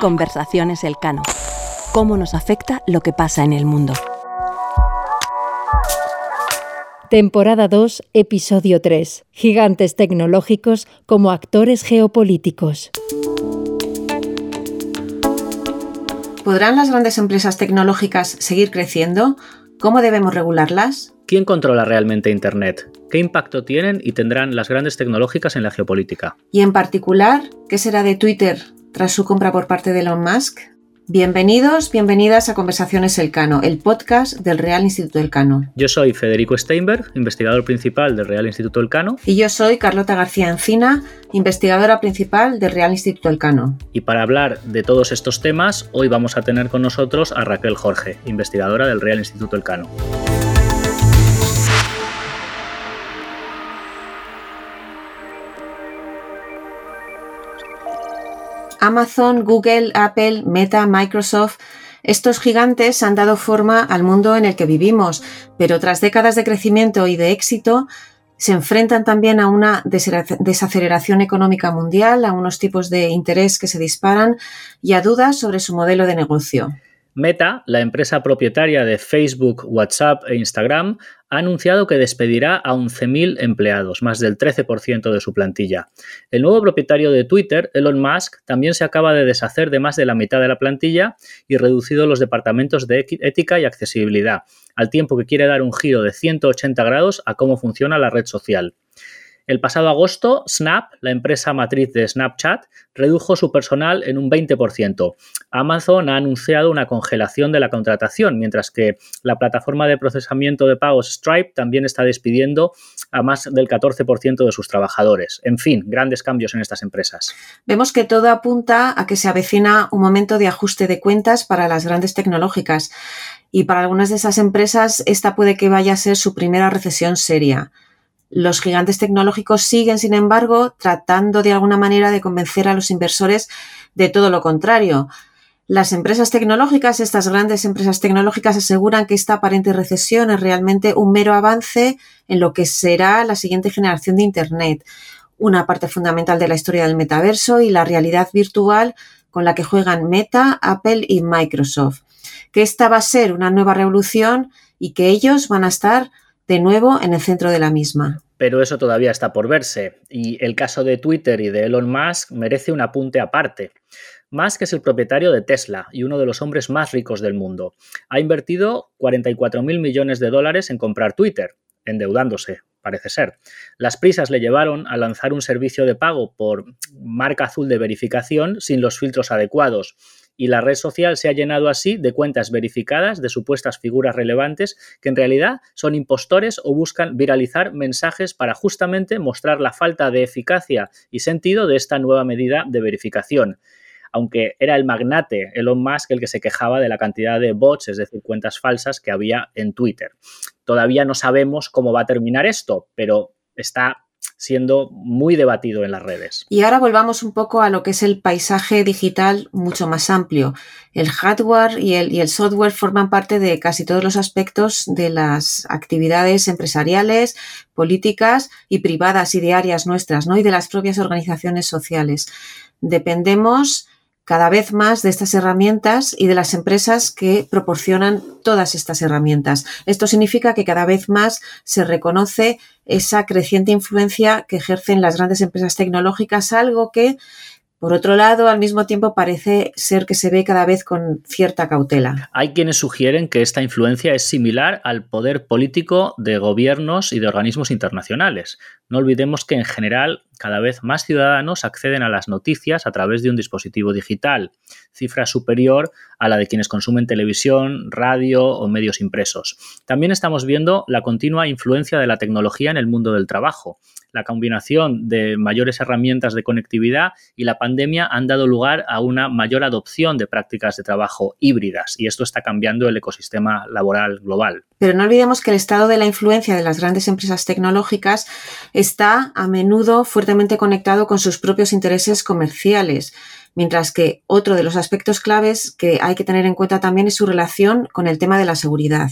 Conversaciones Elcano. ¿Cómo nos afecta lo que pasa en el mundo? Temporada 2, episodio 3. Gigantes tecnológicos como actores geopolíticos. ¿Podrán las grandes empresas tecnológicas seguir creciendo? ¿Cómo debemos regularlas? ¿Quién controla realmente Internet? ¿Qué impacto tienen y tendrán las grandes tecnológicas en la geopolítica? Y en particular, ¿qué será de Twitter tras su compra por parte de Elon Musk? Bienvenidos, bienvenidas a Conversaciones Elcano, el podcast del Real Instituto Elcano. Yo soy Federico Steinberg, investigador principal del Real Instituto Elcano. Y yo soy Carlota García Encina, investigadora principal del Real Instituto Elcano. Y para hablar de todos estos temas, hoy vamos a tener con nosotros a Raquel Jorge, investigadora del Real Instituto Elcano. Amazon, Google, Apple, Meta, Microsoft, estos gigantes han dado forma al mundo en el que vivimos, pero tras décadas de crecimiento y de éxito, se enfrentan también a una desaceleración económica mundial, a unos tipos de interés que se disparan y a dudas sobre su modelo de negocio. Meta, la empresa propietaria de Facebook, WhatsApp e Instagram, ha anunciado que despedirá a 11.000 empleados, más del 13% de su plantilla. El nuevo propietario de Twitter, Elon Musk, también se acaba de deshacer de más de la mitad de la plantilla y reducido los departamentos de ética y accesibilidad, al tiempo que quiere dar un giro de 180 grados a cómo funciona la red social. El pasado agosto, Snap, la empresa matriz de Snapchat, redujo su personal en un 20%. Amazon ha anunciado una congelación de la contratación, mientras que la plataforma de procesamiento de pagos Stripe también está despidiendo a más del 14% de sus trabajadores. En fin, grandes cambios en estas empresas. Vemos que todo apunta a que se avecina un momento de ajuste de cuentas para las grandes tecnológicas y para algunas de esas empresas esta puede que vaya a ser su primera recesión seria. Los gigantes tecnológicos siguen, sin embargo, tratando de alguna manera de convencer a los inversores de todo lo contrario. Las empresas tecnológicas, estas grandes empresas tecnológicas, aseguran que esta aparente recesión es realmente un mero avance en lo que será la siguiente generación de Internet, una parte fundamental de la historia del metaverso y la realidad virtual con la que juegan Meta, Apple y Microsoft. Que esta va a ser una nueva revolución y que ellos van a estar de nuevo en el centro de la misma. Pero eso todavía está por verse, y el caso de Twitter y de Elon Musk merece un apunte aparte. Musk es el propietario de Tesla y uno de los hombres más ricos del mundo. Ha invertido 44 mil millones de dólares en comprar Twitter, endeudándose, parece ser. Las prisas le llevaron a lanzar un servicio de pago por marca azul de verificación sin los filtros adecuados y la red social se ha llenado así de cuentas verificadas de supuestas figuras relevantes que en realidad son impostores o buscan viralizar mensajes para justamente mostrar la falta de eficacia y sentido de esta nueva medida de verificación aunque era el magnate Elon Musk el que se quejaba de la cantidad de bots, es decir, cuentas falsas que había en Twitter. Todavía no sabemos cómo va a terminar esto, pero está siendo muy debatido en las redes. Y ahora volvamos un poco a lo que es el paisaje digital mucho más amplio. El hardware y el, software forman parte de casi todos los aspectos de las actividades empresariales, políticas y privadas y diarias nuestras, ¿no? Y de las propias organizaciones sociales. Dependemos cada vez más de estas herramientas y de las empresas que proporcionan todas estas herramientas. Esto significa que cada vez más se reconoce esa creciente influencia que ejercen las grandes empresas tecnológicas, algo que por otro lado, al mismo tiempo parece ser que se ve cada vez con cierta cautela. Hay quienes sugieren que esta influencia es similar al poder político de gobiernos y de organismos internacionales. No olvidemos que en general cada vez más ciudadanos acceden a las noticias a través de un dispositivo digital, cifra superior a la de quienes consumen televisión, radio o medios impresos. También estamos viendo la continua influencia de la tecnología en el mundo del trabajo la combinación de mayores herramientas de conectividad y la pandemia han dado lugar a una mayor adopción de prácticas de trabajo híbridas y esto está cambiando el ecosistema laboral global. Pero no olvidemos que el estado de la influencia de las grandes empresas tecnológicas está a menudo fuertemente conectado con sus propios intereses comerciales mientras que otro de los aspectos claves que hay que tener en cuenta también es su relación con el tema de la seguridad.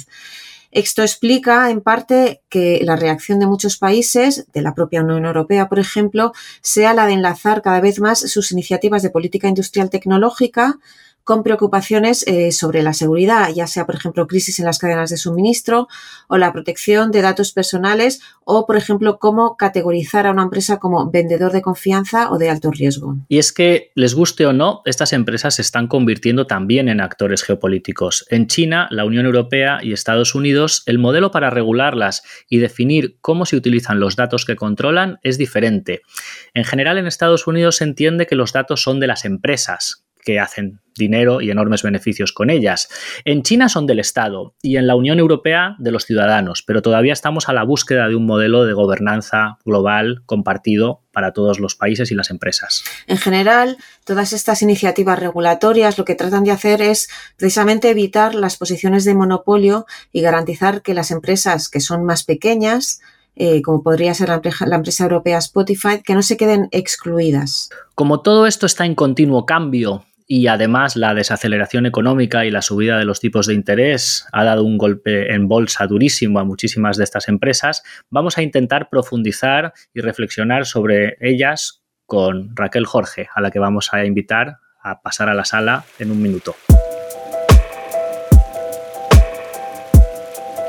Esto explica, en parte, que la reacción de muchos países, de la propia Unión Europea, por ejemplo, sea la de enlazar cada vez más sus iniciativas de política industrial tecnológica con preocupaciones eh, sobre la seguridad, ya sea, por ejemplo, crisis en las cadenas de suministro o la protección de datos personales o, por ejemplo, cómo categorizar a una empresa como vendedor de confianza o de alto riesgo. Y es que, les guste o no, estas empresas se están convirtiendo también en actores geopolíticos. En China, la Unión Europea y Estados Unidos, el modelo para regularlas y definir cómo se utilizan los datos que controlan es diferente. En general, en Estados Unidos se entiende que los datos son de las empresas, que hacen dinero y enormes beneficios con ellas. En China son del Estado y en la Unión Europea de los ciudadanos, pero todavía estamos a la búsqueda de un modelo de gobernanza global compartido para todos los países y las empresas. En general, todas estas iniciativas regulatorias lo que tratan de hacer es precisamente evitar las posiciones de monopolio y garantizar que las empresas que son más pequeñas eh, como podría ser la empresa, la empresa europea Spotify, que no se queden excluidas. Como todo esto está en continuo cambio y además la desaceleración económica y la subida de los tipos de interés ha dado un golpe en bolsa durísimo a muchísimas de estas empresas, vamos a intentar profundizar y reflexionar sobre ellas con Raquel Jorge, a la que vamos a invitar a pasar a la sala en un minuto.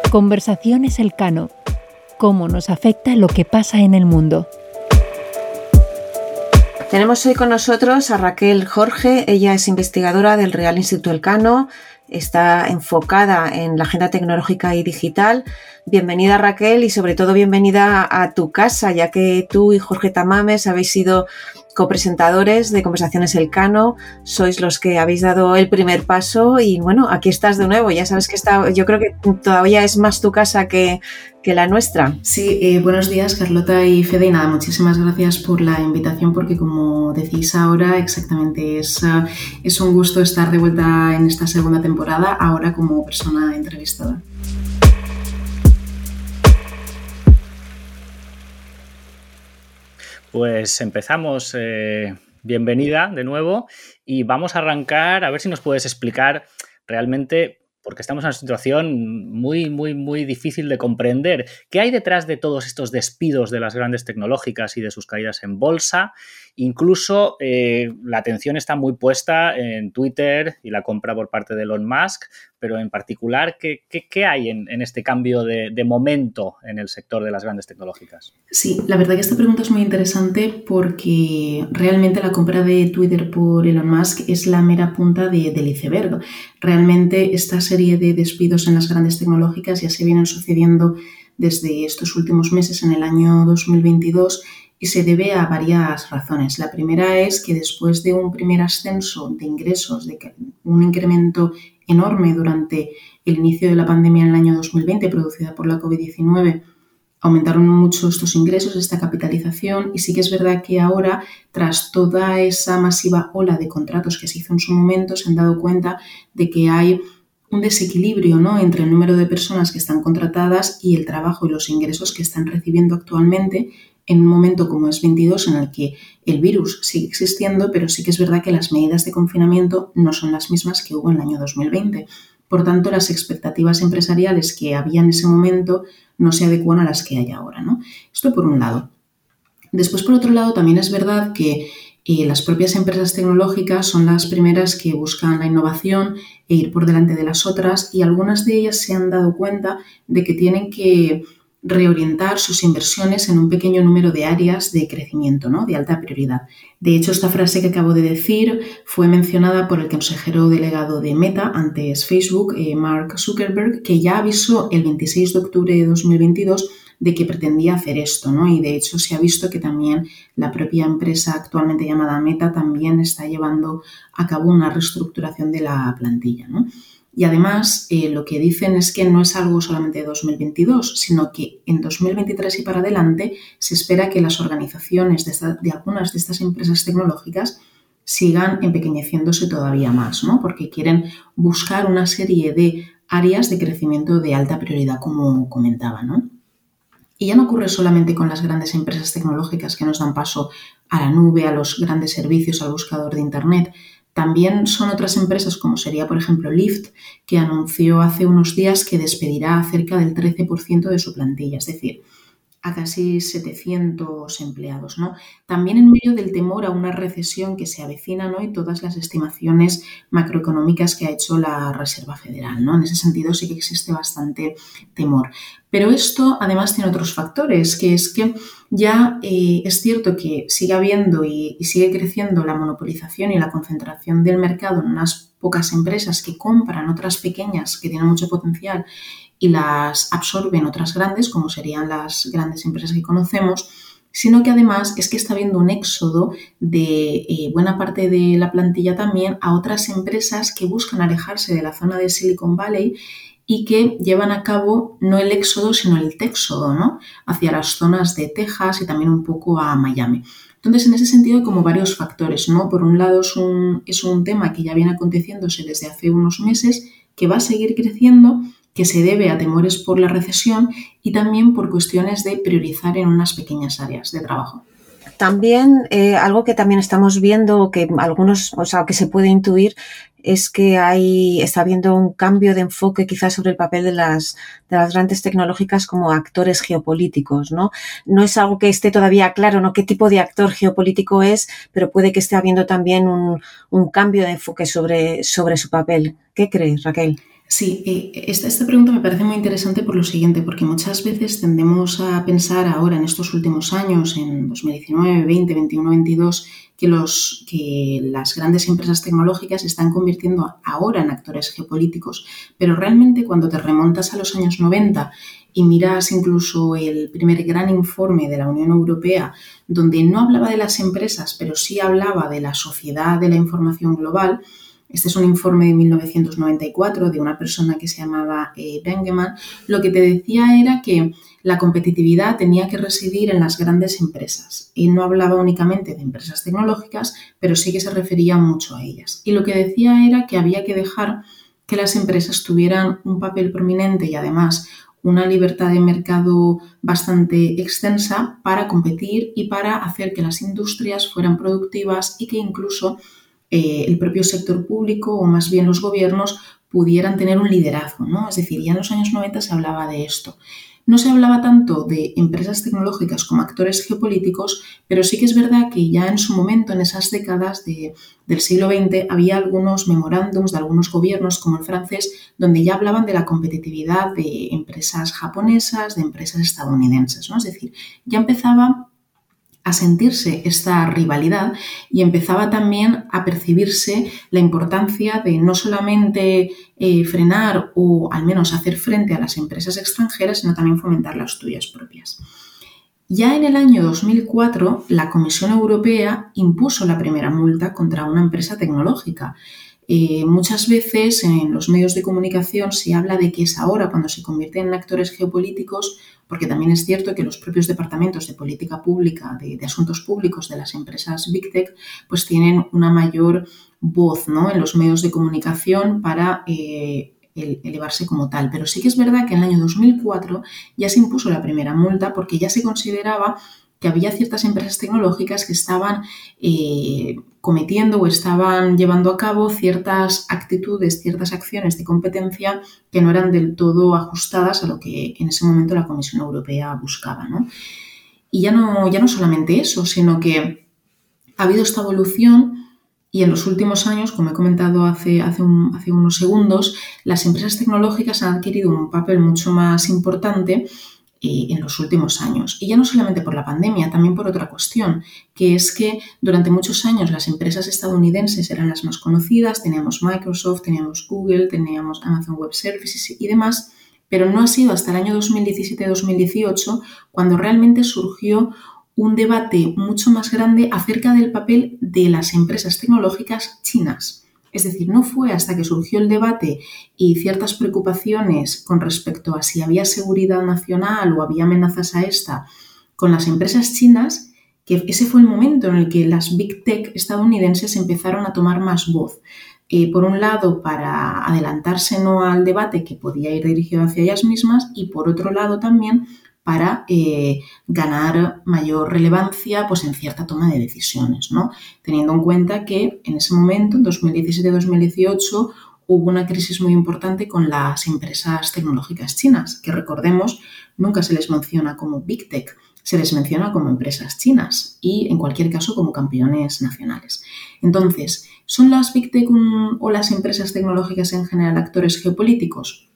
Conversaciones Elcano. ¿Cómo nos afecta lo que pasa en el mundo? Tenemos hoy con nosotros a Raquel Jorge, ella es investigadora del Real Instituto Elcano, está enfocada en la agenda tecnológica y digital. Bienvenida Raquel y sobre todo bienvenida a tu casa, ya que tú y Jorge Tamames habéis sido copresentadores de Conversaciones Elcano, sois los que habéis dado el primer paso y bueno, aquí estás de nuevo, ya sabes que está, yo creo que todavía es más tu casa que, la nuestra. Sí, eh, buenos días Carlota y Fede y nada, muchísimas gracias por la invitación porque como decís ahora, exactamente es, eh, es un gusto estar de vuelta en esta segunda temporada, ahora como persona entrevistada. Pues empezamos. Eh, bienvenida de nuevo y vamos a arrancar a ver si nos puedes explicar realmente porque estamos en una situación muy, muy, muy difícil de comprender. ¿Qué hay detrás de todos estos despidos de las grandes tecnológicas y de sus caídas en bolsa? Incluso eh, la atención está muy puesta en Twitter y la compra por parte de Elon Musk, pero en particular, ¿qué, qué, hay en, en, este cambio de, de, momento en el sector de las grandes tecnológicas? Sí, la verdad que esta pregunta es muy interesante porque realmente la compra de Twitter por Elon Musk es la mera punta de, del iceberg. Realmente esta serie de despidos en las grandes tecnológicas ya se vienen sucediendo desde estos últimos meses en el año 2022 y se debe a varias razones. La primera es que después de un primer ascenso de ingresos, de un incremento enorme durante el inicio de la pandemia en el año 2020 producida por la COVID-19, aumentaron mucho estos ingresos, esta capitalización y sí que es verdad que ahora, tras toda esa masiva ola de contratos que se hizo en su momento, se han dado cuenta de que hay un desequilibrio ¿no? entre el número de personas que están contratadas y el trabajo y los ingresos que están recibiendo actualmente en un momento como es 22 en el que el virus sigue existiendo, pero sí que es verdad que las medidas de confinamiento no son las mismas que hubo en el año 2020. Por tanto, las expectativas empresariales que había en ese momento no se adecuan a las que hay ahora. ¿no? Esto por un lado. Después, por otro lado, también es verdad que eh, las propias empresas tecnológicas son las primeras que buscan la innovación e ir por delante de las otras y algunas de ellas se han dado cuenta de que tienen que reorientar sus inversiones en un pequeño número de áreas de crecimiento, ¿no? de alta prioridad. De hecho, esta frase que acabo de decir fue mencionada por el consejero delegado de Meta, antes Facebook, eh, Mark Zuckerberg, que ya avisó el 26 de octubre de 2022 de que pretendía hacer esto, ¿no? Y de hecho se ha visto que también la propia empresa actualmente llamada Meta también está llevando a cabo una reestructuración de la plantilla, ¿no? Y además eh, lo que dicen es que no es algo solamente de 2022, sino que en 2023 y para adelante se espera que las organizaciones de, algunas de estas empresas tecnológicas sigan empequeñeciéndose todavía más, ¿no? porque quieren buscar una serie de áreas de crecimiento de alta prioridad, como comentaba. ¿no? Y ya no ocurre solamente con las grandes empresas tecnológicas que nos dan paso a la nube, a los grandes servicios, al buscador de Internet, También son otras empresas, como sería, por ejemplo, Lyft, que anunció hace unos días que despedirá cerca del 13% de su plantilla. Es decir, a casi 700 empleados. ¿no? También en medio del temor a una recesión que se avecina ¿no? y todas las estimaciones macroeconómicas que ha hecho la Reserva Federal. ¿no? En ese sentido sí que existe bastante temor. Pero esto además tiene otros factores, que es que ya eh, es cierto que sigue habiendo y, y sigue creciendo la monopolización y la concentración del mercado en unas pocas empresas que compran otras pequeñas que tienen mucho potencial y las absorben otras grandes, como serían las grandes empresas que conocemos, sino que además es que está habiendo un éxodo de eh, buena parte de la plantilla también a otras empresas que buscan alejarse de la zona de Silicon Valley y que llevan a cabo no el éxodo, sino el téxodo, ¿no? Hacia las zonas de Texas y también un poco a Miami. Entonces, en ese sentido hay como varios factores, ¿no? Por un lado es un, es un tema que ya viene aconteciéndose desde hace unos meses, que va a seguir creciendo, que se debe a temores por la recesión y también por cuestiones de priorizar en unas pequeñas áreas de trabajo. También eh, algo que también estamos viendo, que algunos, o sea, que se puede intuir, es que hay, está habiendo un cambio de enfoque quizás sobre el papel de las, de las grandes tecnológicas como actores geopolíticos, ¿no? No es algo que esté todavía claro, ¿no? Qué tipo de actor geopolítico es, pero puede que esté habiendo también un, un cambio de enfoque sobre, sobre su papel. ¿Qué crees, Raquel? Sí, eh, esta, esta, pregunta me parece muy interesante por lo siguiente, porque muchas veces tendemos a pensar ahora en estos últimos años, en 2019, 20, 21, 22, que, los, que las grandes empresas tecnológicas se están convirtiendo ahora en actores geopolíticos, pero realmente cuando te remontas a los años 90 y miras incluso el primer gran informe de la Unión Europea, donde no hablaba de las empresas, pero sí hablaba de la sociedad de la información global, este es un informe de 1994 de una persona que se llamaba eh, Bengeman. Lo que te decía era que la competitividad tenía que residir en las grandes empresas y no hablaba únicamente de empresas tecnológicas, pero sí que se refería mucho a ellas. Y lo que decía era que había que dejar que las empresas tuvieran un papel prominente y además una libertad de mercado bastante extensa para competir y para hacer que las industrias fueran productivas y que incluso eh, el propio sector público o más bien los gobiernos pudieran tener un liderazgo, ¿no? Es decir, ya en los años 90 se hablaba de esto. No se hablaba tanto de empresas tecnológicas como actores geopolíticos, pero sí que es verdad que ya en su momento, en esas décadas del siglo XX, había algunos memorándums de algunos gobiernos, como el francés, donde ya hablaban de la competitividad de empresas japonesas, de empresas estadounidenses. ¿no? Es decir, ya empezaba a sentirse esta rivalidad y empezaba también a percibirse la importancia de no solamente eh, frenar o al menos hacer frente a las empresas extranjeras, sino también fomentar las tuyas propias. Ya en el año 2004, la Comisión Europea impuso la primera multa contra una empresa tecnológica. Muchas veces en los medios de comunicación se habla de que es ahora cuando se convierten en actores geopolíticos porque también es cierto que los propios departamentos de política pública, de, asuntos públicos de las empresas Big Tech, pues tienen una mayor voz ¿no? en los medios de comunicación para eh, elevarse como tal. Pero sí que es verdad que en el año 2004 ya se impuso la primera multa porque ya se consideraba que había ciertas empresas tecnológicas que estaban eh, cometiendo o estaban llevando a cabo ciertas actitudes, ciertas acciones de competencia que no eran del todo ajustadas a lo que en ese momento la Comisión Europea buscaba. Y ya no, ya no solamente eso, sino que ha habido esta evolución y en los últimos años, como he comentado hace, hace, hace unos segundos, las empresas tecnológicas han adquirido un papel mucho más importante en los últimos años. Y ya no solamente por la pandemia, también por otra cuestión, que es que durante muchos años las empresas estadounidenses eran las más conocidas, teníamos Microsoft, teníamos Google, teníamos Amazon Web Services y demás, pero no ha sido hasta el año 2017-2018 cuando realmente surgió un debate mucho más grande acerca del papel de las empresas tecnológicas chinas. Es decir, no fue hasta que surgió el debate y ciertas preocupaciones con respecto a si había seguridad nacional o había amenazas a esta con las empresas chinas que ese fue el momento en el que las big tech estadounidenses empezaron a tomar más voz. Eh, por un lado, para adelantarse no al debate que podía ir dirigido hacia ellas mismas y por otro lado también para eh, ganar mayor relevancia pues, en cierta toma de decisiones, ¿no? teniendo en cuenta que en ese momento, en 2017-2018, hubo una crisis muy importante con las empresas tecnológicas chinas, que recordemos, nunca se les menciona como Big Tech, se les menciona como empresas chinas y en cualquier caso como campeones nacionales. Entonces, ¿son las Big Tech o las empresas tecnológicas en general actores geopolíticos?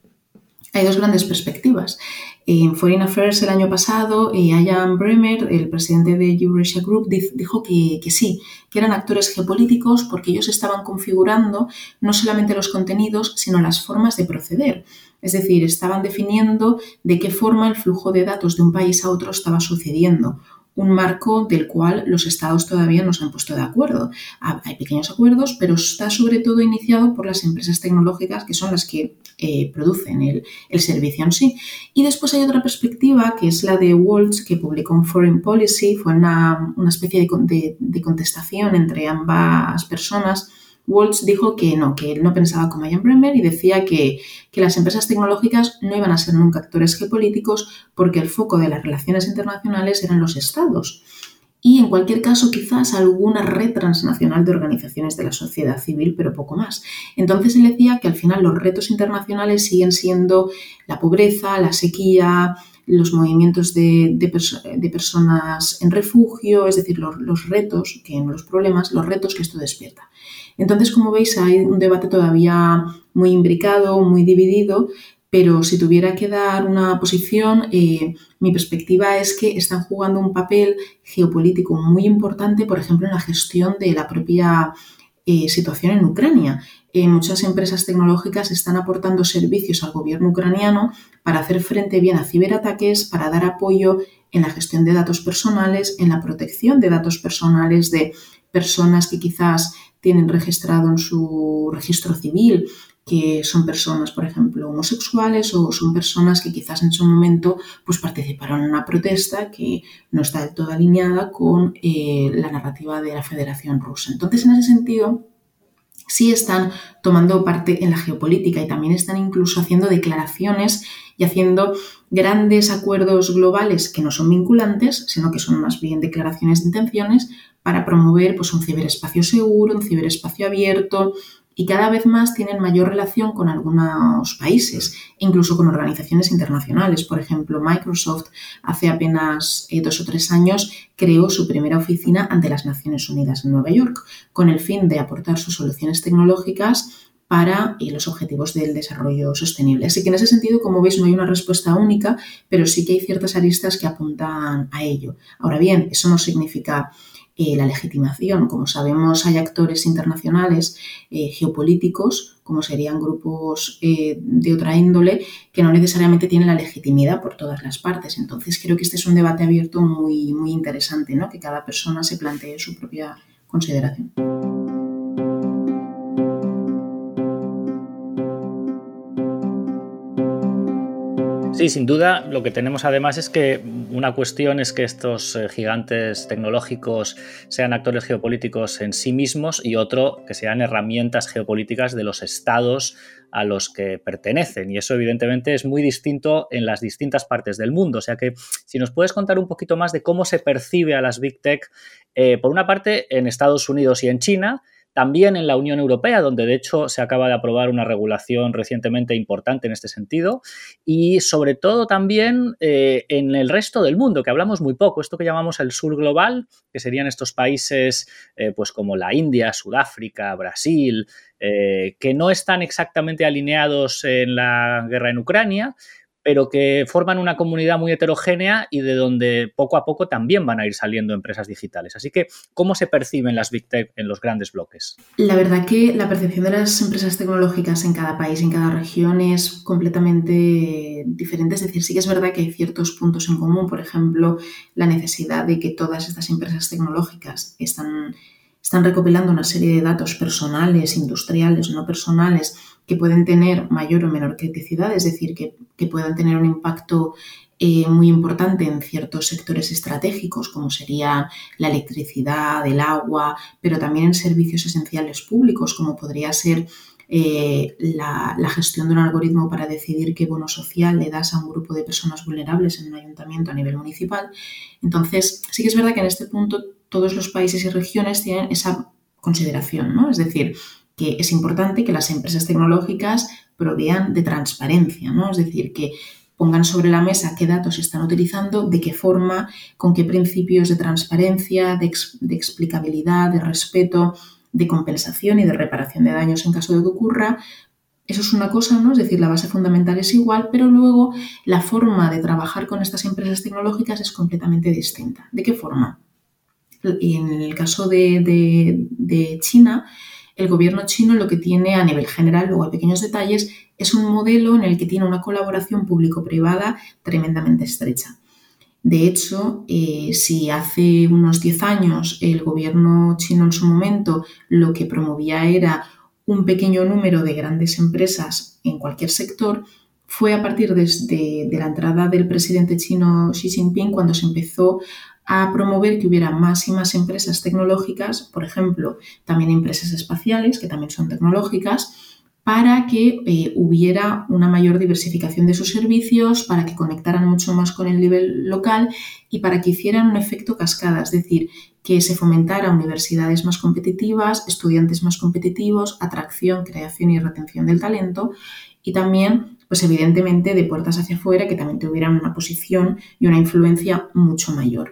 Hay dos grandes perspectivas. En Foreign Affairs el año pasado, Ian Bremer, el presidente de Eurasia Group, dijo que, sí, que eran actores geopolíticos porque ellos estaban configurando no solamente los contenidos, sino las formas de proceder. Es decir, estaban definiendo de qué forma el flujo de datos de un país a otro estaba sucediendo un marco del cual los estados todavía no se han puesto de acuerdo. Hay pequeños acuerdos, pero está sobre todo iniciado por las empresas tecnológicas que son las que eh, producen el, servicio en sí. Y después hay otra perspectiva que es la de Waltz, que publicó en Foreign Policy, fue una, especie de contestación entre ambas personas Waltz dijo que no, que él no pensaba como Ian Bremer y decía que, las empresas tecnológicas no iban a ser nunca actores geopolíticos porque el foco de las relaciones internacionales eran los estados. Y en cualquier caso, quizás alguna red transnacional de organizaciones de la sociedad civil, pero poco más. Entonces él decía que al final los retos internacionales siguen siendo la pobreza, la sequía, los movimientos de, personas en refugio, es decir, los, los retos, que los problemas, los retos que esto despierta. Entonces, como veis, hay un debate todavía muy imbricado, muy dividido, pero si tuviera que dar una posición, eh, mi perspectiva es que están jugando un papel geopolítico muy importante, por ejemplo, en la gestión de la propia eh, situación en Ucrania. Eh, muchas empresas tecnológicas están aportando servicios al gobierno ucraniano para hacer frente bien a ciberataques, para dar apoyo en la gestión de datos personales, en la protección de datos personales de personas que quizás tienen registrado en su registro civil que son personas, por ejemplo, homosexuales o son personas que quizás en su momento pues, participaron en una protesta que no está del todo alineada con eh, la narrativa de la Federación Rusa. Entonces, en ese sentido, sí están tomando parte en la geopolítica y también están incluso haciendo declaraciones y haciendo grandes acuerdos globales que no son vinculantes, sino que son más bien declaraciones de intenciones para promover pues, un ciberespacio seguro, un ciberespacio abierto y cada vez más tienen mayor relación con algunos países, incluso con organizaciones internacionales. Por ejemplo, Microsoft hace apenas eh, dos o tres años creó su primera oficina ante las Naciones Unidas en Nueva York, con el fin de aportar sus soluciones tecnológicas para eh, los objetivos del desarrollo sostenible. Así que en ese sentido, como veis, no hay una respuesta única, pero sí que hay ciertas aristas que apuntan a ello. Ahora bien, eso no significa eh, la legitimación. Como sabemos, hay actores internacionales eh, geopolíticos, como serían grupos eh, de otra índole, que no necesariamente tienen la legitimidad por todas las partes. Entonces, creo que este es un debate abierto muy, muy interesante, ¿no? que cada persona se plantee su propia consideración. Sí, sin duda, lo que tenemos además es que una cuestión es que estos eh, gigantes tecnológicos sean actores geopolíticos en sí mismos y otro que sean herramientas geopolíticas de los estados a los que pertenecen. Y eso evidentemente es muy distinto en las distintas partes del mundo. O sea que si nos puedes contar un poquito más de cómo se percibe a las Big Tech, eh, por una parte en Estados Unidos y en China, también en la Unión Europea, donde de hecho se acaba de aprobar una regulación recientemente importante en este sentido, y sobre todo también eh, en el resto del mundo, que hablamos muy poco, esto que llamamos el sur global, que serían estos países eh, pues como la India, Sudáfrica, Brasil, eh, que no están exactamente alineados en la guerra en Ucrania, pero que forman una comunidad muy heterogénea y de donde poco a poco también van a ir saliendo empresas digitales. Así que, ¿cómo se perciben las Big Tech en los grandes bloques? La verdad que la percepción de las empresas tecnológicas en cada país, en cada región, es completamente diferente. Es decir, sí que es verdad que hay ciertos puntos en común, por ejemplo, la necesidad de que todas estas empresas tecnológicas están, están recopilando una serie de datos personales, industriales, no personales, que pueden tener mayor o menor criticidad, es decir, que, puedan tener un impacto eh, muy importante en ciertos sectores estratégicos, como sería la electricidad, el agua, pero también en servicios esenciales públicos, como podría ser eh, la, gestión de un algoritmo para decidir qué bono social le das a un grupo de personas vulnerables en un ayuntamiento a nivel municipal. Entonces, sí que es verdad que en este punto todos los países y regiones tienen esa consideración, ¿no? Es decir, que es importante que las empresas tecnológicas provean de transparencia, ¿no? Es decir, que pongan sobre la mesa qué datos están utilizando, de qué forma, con qué principios de transparencia, de, de explicabilidad, de respeto, de compensación y de reparación de daños en caso de que ocurra. Eso es una cosa, ¿no? Es decir, la base fundamental es igual, pero luego la forma de trabajar con estas empresas tecnológicas es completamente distinta. ¿De qué forma? En el caso de, China, el gobierno chino lo que tiene a nivel general, luego hay pequeños detalles, es un modelo en el que tiene una colaboración público-privada tremendamente estrecha. De hecho, eh, si hace unos 10 años el gobierno chino en su momento lo que promovía era un pequeño número de grandes empresas en cualquier sector, fue a partir de, la entrada del presidente chino Xi Jinping cuando se empezó a promover que hubiera más y más empresas tecnológicas, por ejemplo, también empresas espaciales, que también son tecnológicas, para que eh, hubiera una mayor diversificación de sus servicios, para que conectaran mucho más con el nivel local y para que hicieran un efecto cascada, es decir, que se fomentara universidades más competitivas, estudiantes más competitivos, atracción, creación y retención del talento y también, pues evidentemente, de puertas hacia afuera que también tuvieran una posición y una influencia mucho mayor.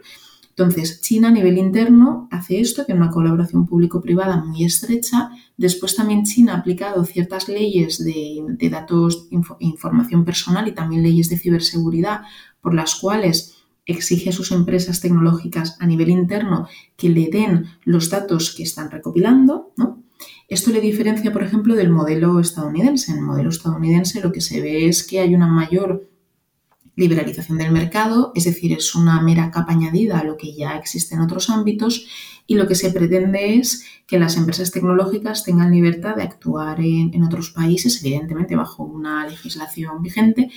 Entonces, China a nivel interno hace esto, que es una colaboración público-privada muy estrecha. Después también China ha aplicado ciertas leyes de, datos, información personal y también leyes de ciberseguridad por las cuales exige a sus empresas tecnológicas a nivel interno que le den los datos que están recopilando. Esto le diferencia, por ejemplo, del modelo estadounidense. En el modelo estadounidense lo que se ve es que hay una mayor liberalización del mercado, es decir, es una mera capa añadida a lo que ya existe en otros ámbitos y lo que se pretende es que las empresas tecnológicas tengan libertad de actuar en, otros países, evidentemente bajo una legislación vigente,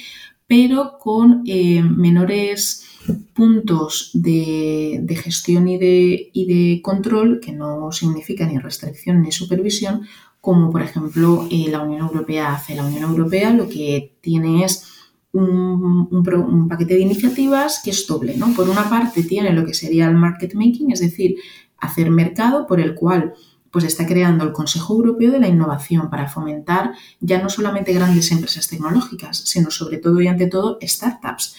pero con eh, menores puntos de, gestión y de, control que no significa ni restricción ni supervisión, como por ejemplo eh, la Unión Europea hace. La Unión Europea lo que tiene es un, paquete de iniciativas que es doble. ¿no? Por una parte tiene lo que sería el market making, es decir, hacer mercado por el cual pues está creando el Consejo Europeo de la Innovación para fomentar ya no solamente grandes empresas tecnológicas, sino sobre todo y ante todo startups.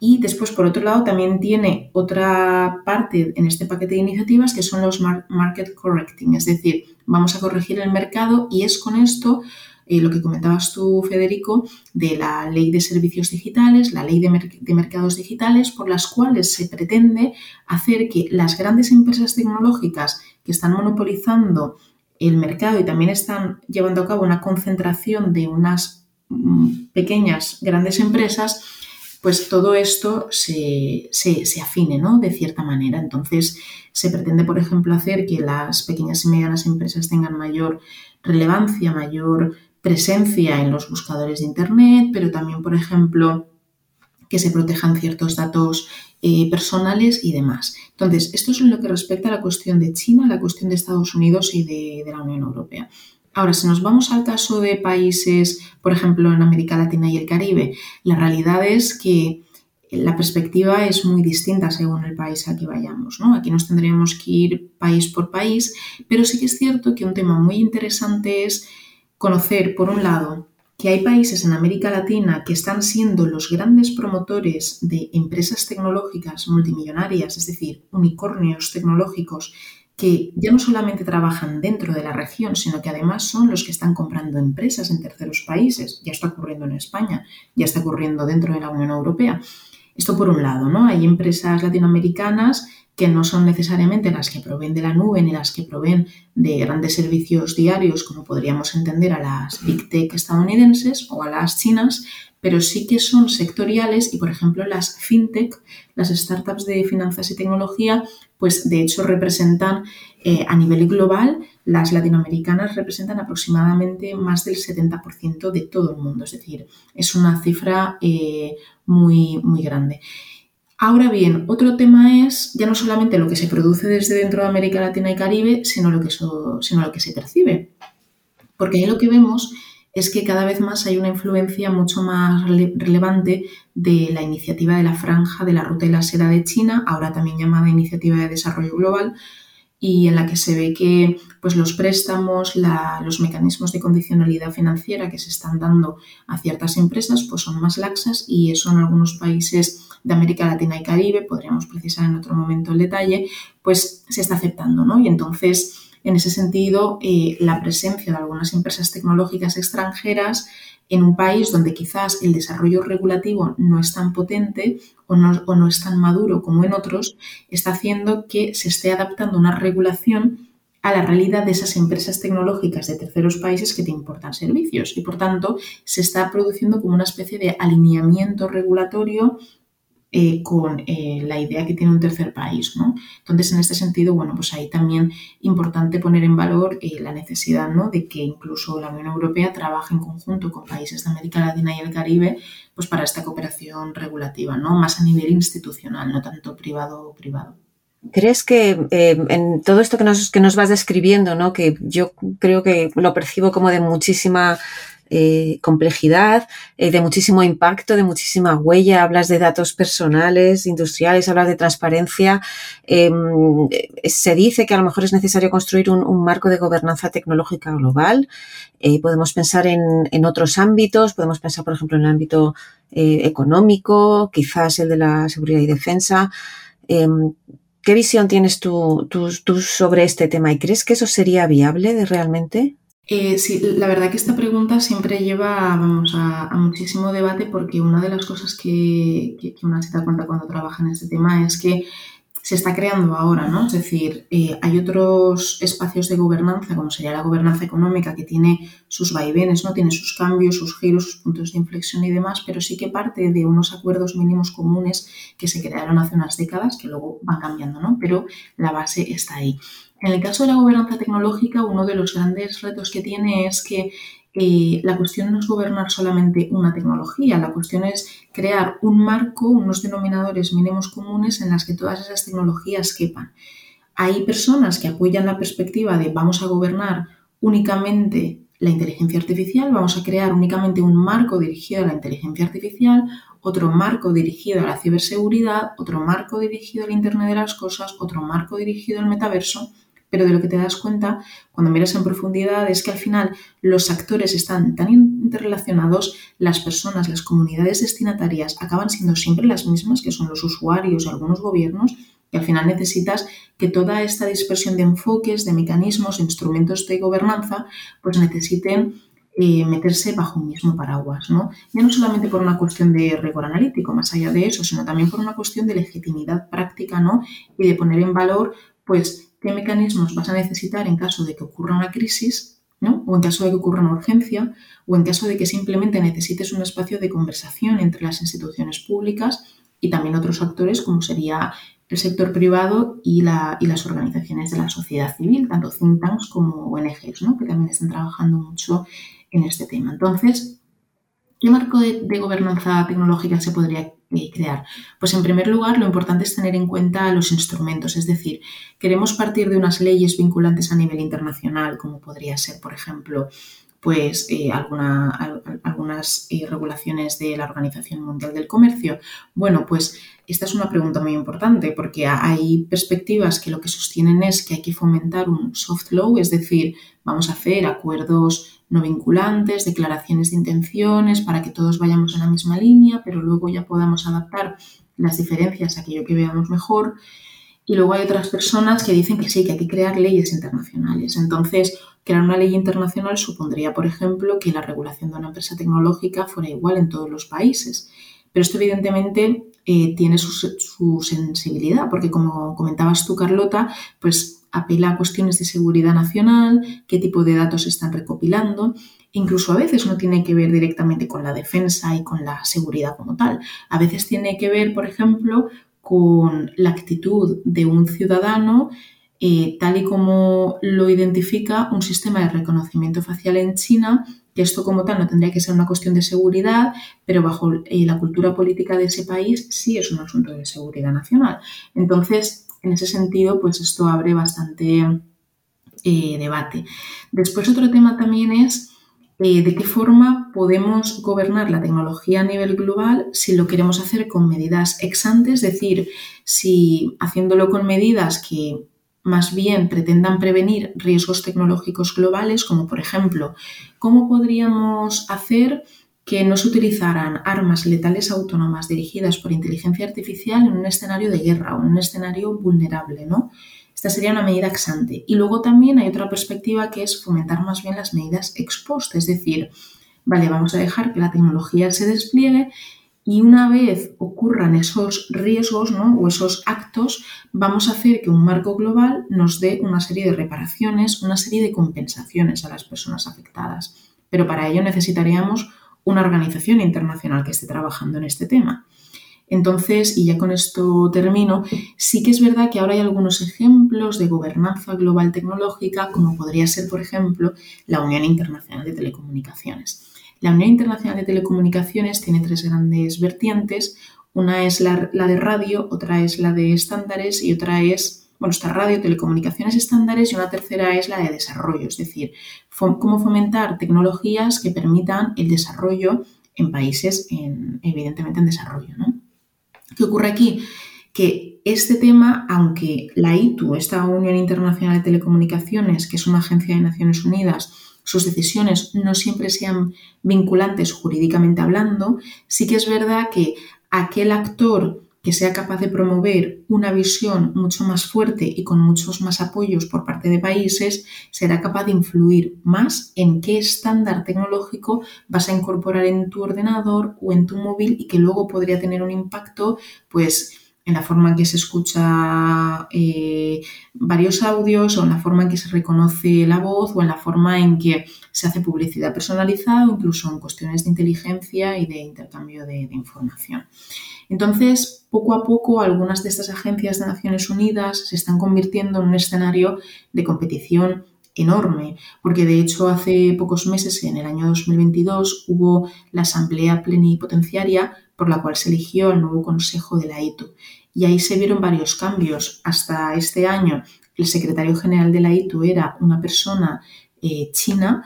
Y después, por otro lado, también tiene otra parte en este paquete de iniciativas que son los market correcting, es decir, vamos a corregir el mercado y es con esto eh, lo que comentabas tú, Federico, de la ley de servicios digitales, la ley de, mercados digitales, por las cuales se pretende hacer que las grandes empresas tecnológicas que están monopolizando el mercado y también están llevando a cabo una concentración de unas mm, pequeñas, grandes empresas, pues todo esto se, se, afine, ¿no? De cierta manera. Entonces, se pretende, por ejemplo, hacer que las pequeñas y medianas empresas tengan mayor relevancia, mayor presencia en los buscadores de Internet, pero también, por ejemplo, que se protejan ciertos datos eh, personales y demás. Entonces, esto es en lo que respecta a la cuestión de China, la cuestión de Estados Unidos y de, de la Unión Europea. Ahora, si nos vamos al caso de países, por ejemplo, en América Latina y el Caribe, la realidad es que la perspectiva es muy distinta según el país al que vayamos. ¿no? Aquí nos tendríamos que ir país por país, pero sí que es cierto que un tema muy interesante es conocer, por un lado, que hay países en América Latina que están siendo los grandes promotores de empresas tecnológicas multimillonarias, es decir, unicornios tecnológicos que ya no solamente trabajan dentro de la región, sino que además son los que están comprando empresas en terceros países. Ya está ocurriendo en España, ya está ocurriendo dentro de la Unión Europea. Esto por un lado, ¿no? Hay empresas latinoamericanas que no son necesariamente las que proveen de la nube ni las que proveen de grandes servicios diarios, como podríamos entender a las big tech estadounidenses o a las chinas, pero sí que son sectoriales y, por ejemplo, las fintech, las startups de finanzas y tecnología, pues de hecho representan eh, a nivel global, las latinoamericanas representan aproximadamente más del 70% de todo el mundo, es decir, es una cifra eh, muy, muy grande. Ahora bien, otro tema es ya no solamente lo que se produce desde dentro de América Latina y Caribe, sino lo que, sino lo que se percibe. Porque ahí lo que vemos es que cada vez más hay una influencia mucho más relevante de la iniciativa de la Franja de la Ruta de la Seda de China, ahora también llamada Iniciativa de Desarrollo Global, y en la que se ve que pues, los préstamos, los mecanismos de condicionalidad financiera que se están dando a ciertas empresas pues, son más laxas y eso en algunos países de América Latina y Caribe, podríamos precisar en otro momento el detalle, pues se está aceptando, ¿no? Y entonces en ese sentido, eh, la presencia de algunas empresas tecnológicas extranjeras en un país donde quizás el desarrollo regulativo no es tan potente o no, o no es tan maduro como en otros, está haciendo que se esté adaptando una regulación a la realidad de esas empresas tecnológicas de terceros países que te importan servicios y por tanto se está produciendo como una especie de alineamiento regulatorio eh, con eh, la idea que tiene un tercer país. ¿no? Entonces, en este sentido, bueno, pues ahí también importante poner en valor eh, la necesidad ¿no? de que incluso la Unión Europea trabaje en conjunto con países de América Latina y el Caribe pues para esta cooperación regulativa, ¿no? más a nivel institucional, no tanto privado o privado. ¿Crees que en todo esto que nos, que nos vas describiendo, ¿no? que yo creo que lo percibo como de muchísima eh, complejidad, eh, de muchísimo impacto, de muchísima huella. Hablas de datos personales, industriales, hablas de transparencia. Em, se dice que a lo mejor es necesario construir un, marco de gobernanza tecnológica global. Eh, podemos pensar en, otros ámbitos, podemos pensar, por ejemplo, en el ámbito económico, quizás el de la seguridad y defensa. Em, ¿Qué visión tienes tú, tú, sobre este tema y crees que eso sería viable realmente? Eh, sí, la verdad que esta pregunta siempre lleva vamos, a, muchísimo debate porque una de las cosas que, que, una se da cuenta cuando trabaja en este tema es que se está creando ahora, ¿no? Es decir, eh, hay otros espacios de gobernanza, como sería la gobernanza económica, que tiene sus vaivenes, ¿no? Tiene sus cambios, sus giros, sus puntos de inflexión y demás, pero sí que parte de unos acuerdos mínimos comunes que se crearon hace unas décadas, que luego van cambiando, ¿no? Pero la base está ahí. En el caso de la gobernanza tecnológica, uno de los grandes retos que tiene es que eh, la cuestión no es gobernar solamente una tecnología, la cuestión es crear un marco, unos denominadores mínimos comunes en las que todas esas tecnologías quepan. Hay personas que apoyan la perspectiva de vamos a gobernar únicamente la inteligencia artificial, vamos a crear únicamente un marco dirigido a la inteligencia artificial, otro marco dirigido a la ciberseguridad, otro marco dirigido al Internet de las Cosas, otro marco dirigido al metaverso pero de lo que te das cuenta cuando miras en profundidad es que al final los actores están tan interrelacionados, las personas, las comunidades destinatarias acaban siendo siempre las mismas, que son los usuarios y algunos gobiernos, y al final necesitas que toda esta dispersión de enfoques, de mecanismos, instrumentos de gobernanza, pues necesiten eh, meterse bajo un mismo paraguas, ¿no? Ya no solamente por una cuestión de rigor analítico, más allá de eso, sino también por una cuestión de legitimidad práctica, ¿no? Y de poner en valor, pues, qué mecanismos vas a necesitar en caso de que ocurra una crisis, ¿no? o en caso de que ocurra una urgencia, o en caso de que simplemente necesites un espacio de conversación entre las instituciones públicas y también otros actores como sería el sector privado y, las organizaciones de la sociedad civil, tanto think tanks como ONGs, ¿no? que también están trabajando mucho en este tema. Entonces, ¿qué marco de, gobernanza tecnológica se podría crear? Pues en primer lugar, lo importante es tener en cuenta los instrumentos, es decir, queremos partir de unas leyes vinculantes a nivel internacional, como podría ser, por ejemplo, pues eh, algunas eh, regulaciones de la Organización Mundial del Comercio. Bueno, pues esta es una pregunta muy importante porque hay perspectivas que lo que sostienen es que hay que fomentar un soft law, es decir, vamos a hacer acuerdos no vinculantes, declaraciones de intenciones para que todos vayamos en la misma línea, pero luego ya podamos adaptar las diferencias a aquello que veamos mejor. Y luego hay otras personas que dicen que sí, que hay que crear leyes internacionales. Entonces, crear una ley internacional supondría, por ejemplo, que la regulación de una empresa tecnológica fuera igual en todos los países. Pero esto evidentemente eh, tiene su, su, sensibilidad, porque como comentabas tú, Carlota, pues apela a cuestiones de seguridad nacional, qué tipo de datos se están recopilando. Incluso a veces no tiene que ver directamente con la defensa y con la seguridad como tal. A veces tiene que ver, por ejemplo, con la actitud de un ciudadano eh, tal y como lo identifica un sistema de reconocimiento facial en China, que esto como tal no tendría que ser una cuestión de seguridad, pero bajo eh, la cultura política de ese país sí es un asunto de seguridad nacional. Entonces, en ese sentido, pues esto abre bastante eh, debate. Después otro tema también es de qué forma podemos gobernar la tecnología a nivel global si lo queremos hacer con medidas ex ante, es decir, si haciéndolo con medidas que más bien pretendan prevenir riesgos tecnológicos globales, como por ejemplo, ¿cómo podríamos hacer que no se utilizaran armas letales autónomas dirigidas por inteligencia artificial en un escenario de guerra o en un escenario vulnerable, ¿no? Esta sería una medida ex ante. Y luego también hay otra perspectiva que es fomentar más bien las medidas ex post, es decir, vale, vamos a dejar que la tecnología se despliegue y una vez ocurran esos riesgos ¿no? o esos actos, vamos a hacer que un marco global nos dé una serie de reparaciones, una serie de compensaciones a las personas afectadas. Pero para ello necesitaríamos una organización internacional que esté trabajando en este tema. Entonces, y ya con esto termino, sí que es verdad que ahora hay algunos ejemplos de gobernanza global tecnológica, como podría ser, por ejemplo, la Unión Internacional de Telecomunicaciones. La Unión Internacional de Telecomunicaciones tiene tres grandes vertientes. Una es la, de radio, otra es la de estándares y otra es, bueno, está radio, telecomunicaciones estándares y una tercera es la de desarrollo, es decir, cómo fomentar tecnologías que permitan el desarrollo en países, evidentemente en desarrollo. ¿no? ¿Qué ocurre aquí? Que este tema, aunque la ITU, esta Unión Internacional de Telecomunicaciones, que es una agencia de Naciones Unidas, sus decisiones no siempre sean vinculantes jurídicamente hablando, sí que es verdad que aquel actor que sea capaz de promover una visión mucho más fuerte y con muchos más apoyos por parte de países, será capaz de influir más en qué estándar tecnológico vas a incorporar en tu ordenador o en tu móvil y que luego podría tener un impacto, pues, en la forma en que se escucha eh, varios audios o en la forma en que se reconoce la voz o en la forma en que se hace publicidad personalizada o incluso en cuestiones de inteligencia y de intercambio de información. Entonces, poco a poco, algunas de estas agencias de Naciones Unidas se están convirtiendo en un escenario de competición enorme, porque de hecho hace pocos meses, en el año 2022, hubo la asamblea plenipotenciaria por la cual se eligió el nuevo consejo de la ITU. Y ahí se vieron varios cambios. Hasta este año, el secretario general de la ITU era una persona eh, china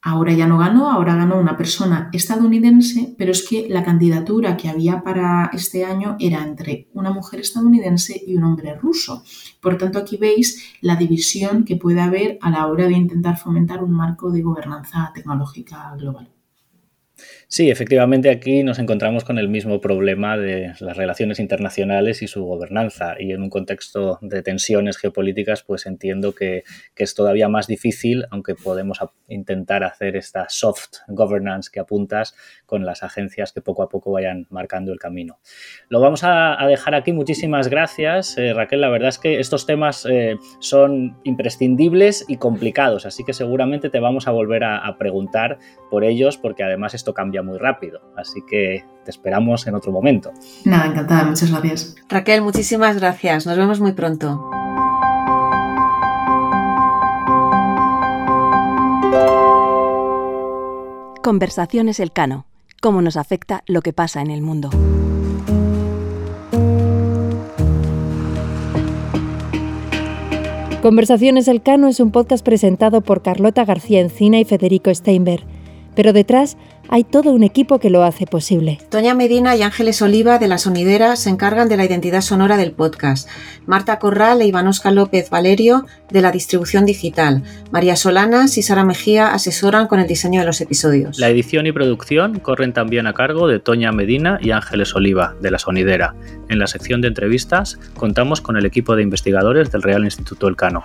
Ahora ya no ganó, ahora ganó una persona estadounidense, pero es que la candidatura que había para este año era entre una mujer estadounidense y un hombre ruso. Por tanto, aquí veis la división que puede haber a la hora de intentar fomentar un marco de gobernanza tecnológica global. Sí, efectivamente aquí nos encontramos con el mismo problema de las relaciones internacionales y su gobernanza. Y en un contexto de tensiones geopolíticas, pues entiendo que, es todavía más difícil, aunque podemos intentar hacer esta soft governance que apuntas con las agencias que poco a poco vayan marcando el camino. Lo vamos a, dejar aquí. Muchísimas gracias, eh, Raquel. La verdad es que estos temas eh, son imprescindibles y complicados, así que seguramente te vamos a volver a, a preguntar por ellos, porque además esto cambia muy rápido. Así que te esperamos en otro momento. Nada, encantada, muchas gracias. Raquel, muchísimas gracias. Nos vemos muy pronto. Conversaciones Elcano. Cómo nos afecta lo que pasa en el mundo. Conversaciones Elcano es un podcast presentado por Carlota García Encina y Federico Steinberg pero detrás hay todo un equipo que lo hace posible. Toña Medina y Ángeles Oliva de La Sonidera se encargan de la identidad sonora del podcast. Marta Corral e Ivanosca López Valerio de la distribución digital. María Solanas y Sara Mejía asesoran con el diseño de los episodios. La edición y producción corren también a cargo de Toña Medina y Ángeles Oliva de La Sonidera. En la sección de entrevistas contamos con el equipo de investigadores del Real Instituto Elcano.